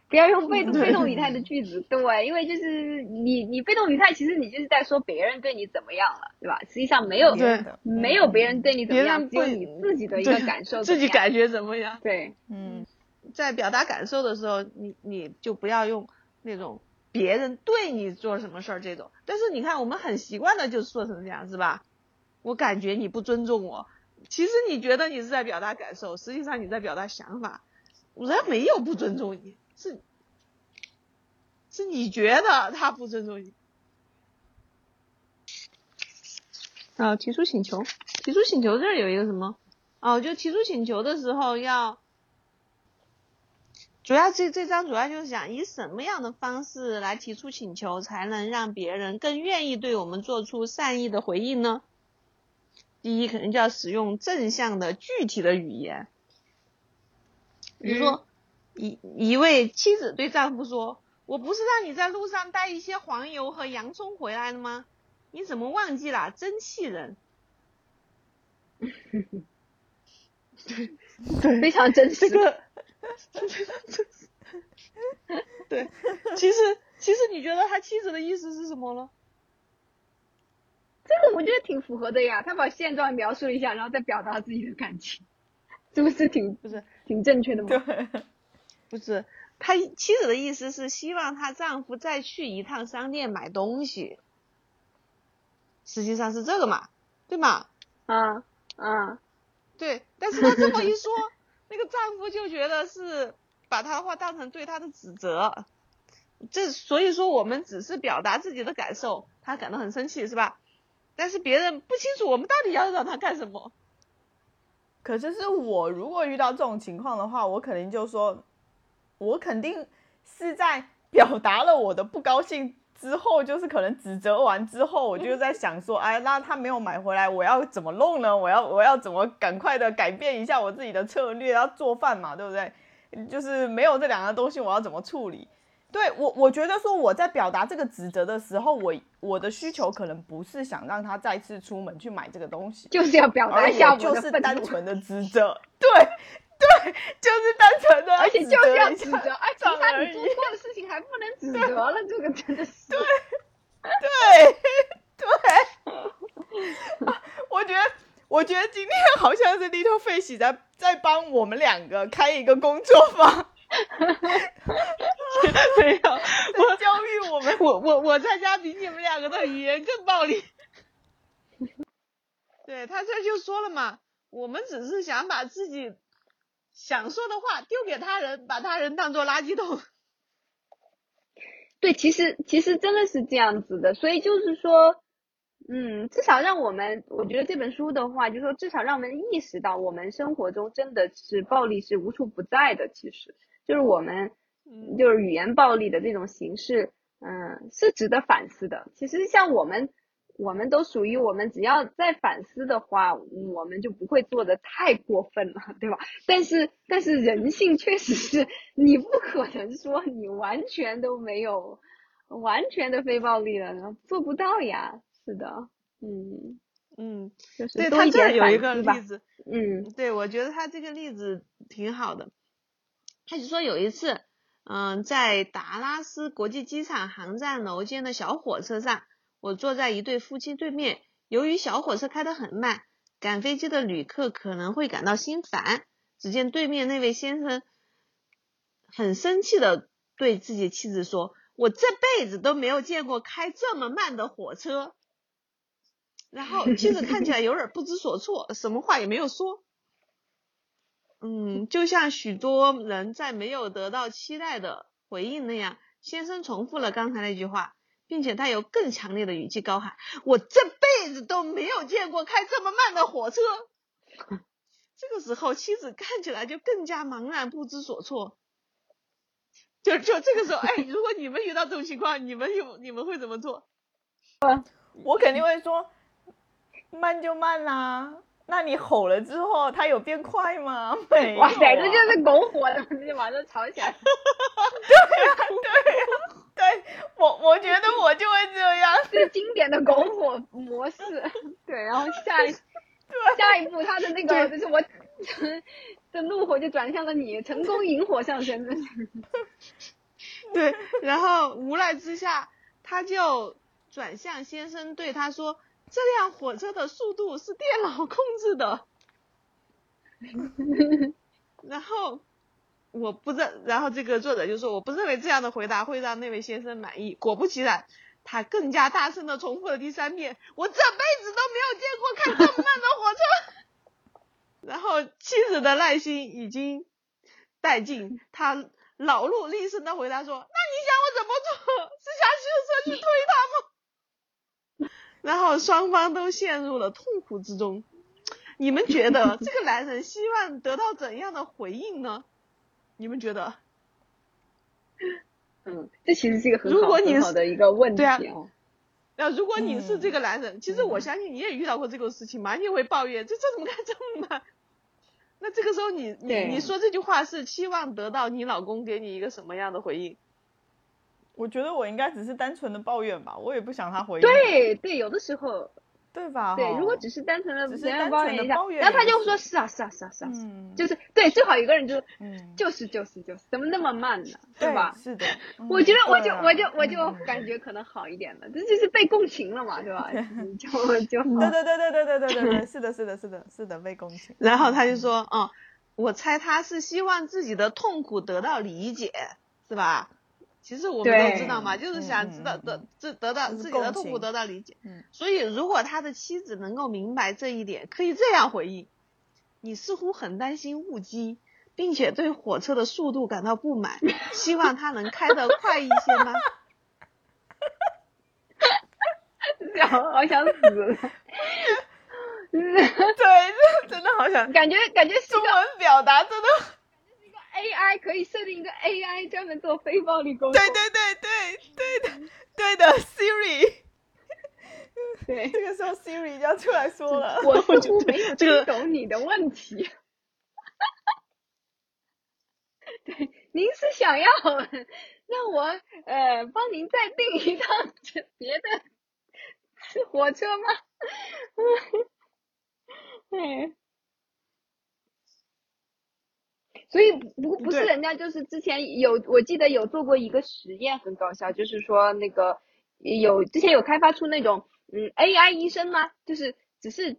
不要用被动被动语态的句子，对，因为就是你你被动语态，其实你就是在说别人对你怎么样了，对吧？实际上没有没有别人对你怎么样，只有你自己的一个感受，自己感觉怎么样？对，嗯，在表达感受的时候，你你就不要用那种别人对你做什么事儿这种。但是你看，我们很习惯的就说成这样，是吧？我感觉你不尊重我，其实你觉得你是在表达感受，实际上你在表达想法。人没有不尊重你。是，是你觉得他不尊重你啊？提出请求，提出请求这儿有一个什么？哦，就提出请求的时候要，主要这这章主要就是讲以什么样的方式来提出请求，才能让别人更愿意对我们做出善意的回应呢？第一，肯定就要使用正向的具体的语言，比如说。一一位妻子对丈夫说：“我不是让你在路上带一些黄油和洋葱回来的吗？你怎么忘记了？真气人！”对对，非常真实。这个，对，其实其实你觉得他妻子的意思是什么呢？这个我觉得挺符合的呀，他把现状描述一下，然后再表达自己的感情，这不是挺不是挺正确的吗？对。不是，他妻子的意思是希望她丈夫再去一趟商店买东西。实际上是这个嘛，对吗？啊啊，对，但是他这么一说，那个丈夫就觉得是把他的话当成对他的指责，这所以说我们只是表达自己的感受，他感到很生气是吧？但是别人不清楚我们到底要让他干什么。可是是我如果遇到这种情况的话，我肯定就说，我肯定是在表达了我的不高兴之后，就是可能指责完之后，我就在想说，哎，那他没有买回来，我要怎么弄呢？我要我要怎么赶快的改变一下我自己的策略？要做饭嘛，对不对？就是没有这两样东西，我要怎么处理？对我，我觉得说我在表达这个指责的时候，我我的需求可能不是想让他再次出门去买这个东西，就是要表达一下就是单纯的指责，对对，就是单纯的，而且就是要指指责，哎，其他你做错的事情还不能指责了，这个真的是。对对，啊我觉得我觉得今天好像是 Little Fish 在在帮我们两个开一个工作坊，没有，在教育我们。我我我在家比你们两个的语言更暴力。对他这就说了嘛，我们只是想把自己想说的话丢给他人，把他人当做垃圾桶。对，其实其实真的是这样子的，所以就是说，嗯，至少让我们，我觉得这本书的话，就是说至少让我们意识到，我们生活中真的是暴力是无处不在的，其实就是我们嗯就是语言暴力的这种形式，嗯，是值得反思的。其实像我们，我们都属于我们只要在反思的话，我们就不会做的太过分了，对吧？但是但是人性确实是你不可能说你完全都没有完全的非暴力了，做不到呀。是的，嗯，嗯，就是对他这儿有一个例。子，嗯对我觉得他这个例子挺好的。他就说有一次，嗯，在达拉斯国际机场航站楼间的小火车上，我坐在一对夫妻对面。由于小火车开得很慢，赶飞机的旅客可能会感到心烦。只见对面那位先生很生气的对自己妻子说：“我这辈子都没有见过开这么慢的火车。”然后妻子看起来有点不知所措，什么话也没有说。嗯，就像许多人在没有得到期待的回应那样，先生重复了刚才那句话，并且他有更强烈的语气高喊：“我这辈子都没有见过开这么慢的火车。”这个时候，妻子看起来就更加茫然不知所措。就就这个时候，哎，如果你们遇到这种情况，你们有你们会怎么做？我肯定会说，慢就慢啦、那你吼了之后，它有变快吗？没有、啊。哇塞，这就是拱火的，就马上吵起来。对我，我觉得我就会这样。这是经典的拱火模式。对，然后下一 下一步，他的那个就是我的怒火就转向了你，成功引火上身。对，然后无奈之下，他就转向先生对他说：“这辆火车的速度是电脑控制的。”然后我不认，然后这个作者就说：“我不认为这样的回答会让那位先生满意。”果不其然，他更加大声的重复了第三遍：“我这辈子都没有见过开这么慢的火车。”然后妻子的耐心已经殆尽，他老怒厉声的回答说：“那你想我怎么做？是想修车去推他吗？” 然后双方都陷入了痛苦之中。你们觉得这个男人希望得到怎样的回应呢？你们觉得？嗯，这其实是一个很如好果你是很好的一个问题对啊哦。那如果你是这个男人，其实我嗯相信你也遇到过这个事情嘛，你也会抱怨这这怎么干这么慢？那这个时候你你你说这句话是期望得到你老公给你一个什么样的回应？我觉得我应该只是单纯的抱怨吧，我也不想他回应。对对，有的时候对吧？对，如果只是单纯的只是别人单抱怨一下纯地抱，怨然后他就说是啊是啊是啊是啊，是啊嗯，就是对，最好一个人就嗯，就是就是就是，怎么那么慢呢？对吧？是的，我觉得我就啊我就我就嗯感觉可能好一点了，这就是被共情了嘛，对吧？你就就对对对对对对对对对，是的，是的，是的，是的，被共情。然后他就说，嗯，我猜他是希望自己的痛苦得到理解，是吧？其实我们都知道嘛，就是想知道得得得到自己的痛苦得到理解。嗯所以如果他的妻子能够明白这一点，可以这样回应：你似乎很担心误机，并且对火车的速度感到不满，希望它能开得快一些吗？好好想死了。对，这真的好想感觉感觉是中文表达真的，AI 可以设定一个 AI 专门做非暴力沟通。对对对对对的对的，Siri，对这个时候 Siri 就要出来说了，我似乎没有听懂你的问题。对，您是想要让我呃帮您再订一趟别的火车吗？对。所以不不是人家就是之前有我记得有做过一个实验很搞笑，就是说那个有之前有开发出那种嗯 AI 医生吗？就是只是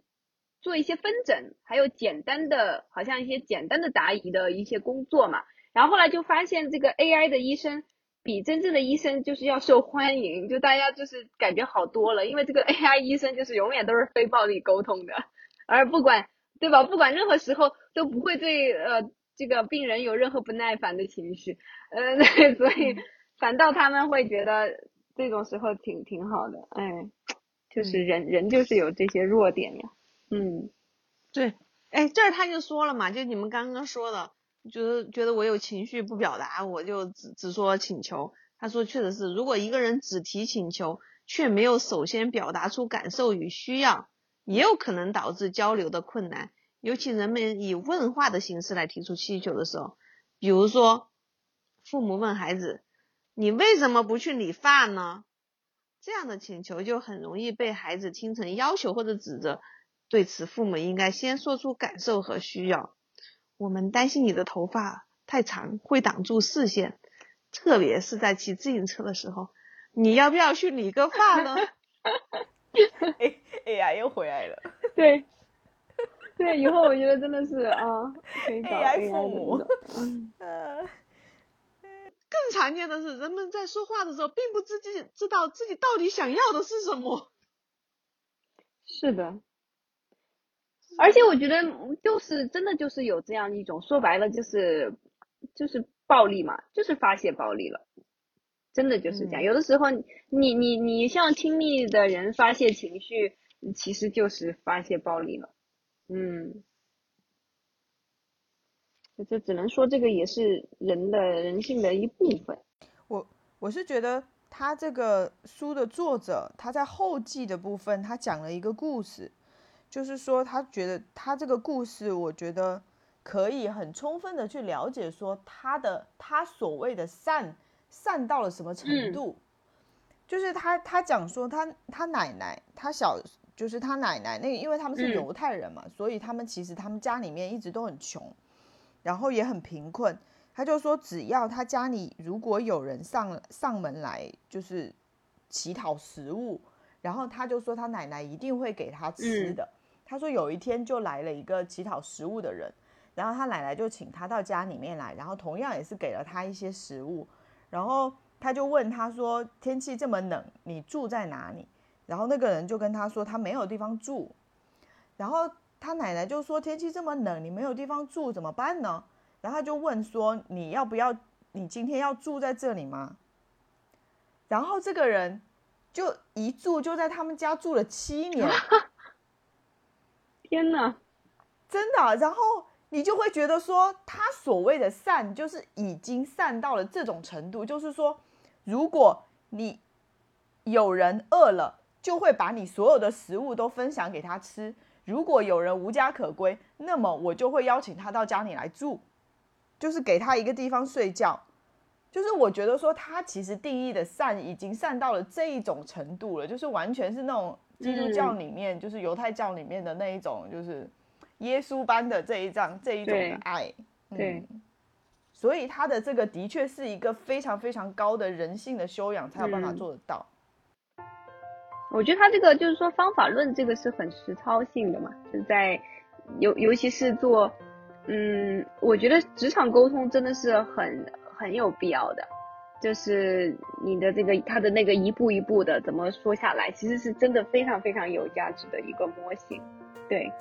做一些分诊，还有简单的好像一些简单的答疑的一些工作嘛。然后后来就发现这个 AI 的医生比真正的医生就是要受欢迎，就大家就是感觉好多了，因为这个 AI 医生就是永远都是非暴力沟通的，而不管对吧？不管任何时候都不会对呃这个病人有任何不耐烦的情绪，呃，对，所以反倒他们会觉得这种时候挺挺好的，哎，就是人、人就是有这些弱点呀，嗯对，哎，这儿他就说了嘛，就你们刚刚说的，就是觉得我有情绪不表达，我就只只说请求。他说确实是，如果一个人只提请求，却没有首先表达出感受与需要，也有可能导致交流的困难。尤其人们以问话的形式来提出需求的时候，比如说，父母问孩子：“你为什么不去理发呢？”这样的请求就很容易被孩子听成要求或者指责。对此，父母应该先说出感受和需要。我们担心你的头发太长会挡住视线，特别是在骑自行车的时候。你要不要去理个发呢？A AI 又回来了对，对，以后我觉得真的是啊，可以找 AI 父母 呃，更常见的是，人们在说话的时候，并不自己知道自己到底想要的是什么。是的，而且我觉得就是真的就是有这样一种说白了就是就是暴力嘛，就是发泄暴力了，真的就是这样。嗯有的时候你你你向亲密的人发泄情绪，其实就是发泄暴力了，嗯。这只能说这个也是人的人性的一部分。我我是觉得他这个书的作者他在后记的部分，他讲了一个故事，就是说他觉得他这个故事，我觉得可以很充分的去了解说他的他所谓的善善到了什么程嗯度，就是他他讲说他他奶奶他小就是他奶奶那个，因为他们是嗯犹太人嘛，所以他们其实他们家里面一直都很穷，然后也很贫困。他就说，只要他家里如果有人上上门来，就是乞讨食物，然后他就说他奶奶一定会给他吃嗯的。他说有一天就来了一个乞讨食物的人，然后他奶奶就请他到家里面来，然后同样也是给了他一些食物，然后他就问他说天气这么冷，你住在哪里？然后那个人就跟他说他没有地方住，然后他奶奶就说天气这么冷，你没有地方住怎么办呢？然后他就问说你要不要？你今天要住在这里吗？然后这个人就一住就在他们家住了七年，天呐，真的。然后你就会觉得说，他所谓的善，就是已经善到了这种程度，就是说，如果你有人饿了，就会把你所有的食物都分享给他吃；如果有人无家可归，那么我就会邀请他到家里来住，就是给他一个地方睡觉。就是我觉得说，他其实定义的善已经善到了这一种程度了，就是完全是那种基督教里面，就是犹太教里面的那一种，就是耶稣般的这一张这一种的爱。对嗯，所以他的这个的确是一个非常非常高的人性的修养才有办法嗯做得到。我觉得他这个就是说方法论这个是很实操性的嘛，就在尤尤其是做，嗯，我觉得职场沟通真的是很很有必要的，就是你的这个他的那个一步一步的怎么说下来，其实是真的非常非常有价值的一个模型。对，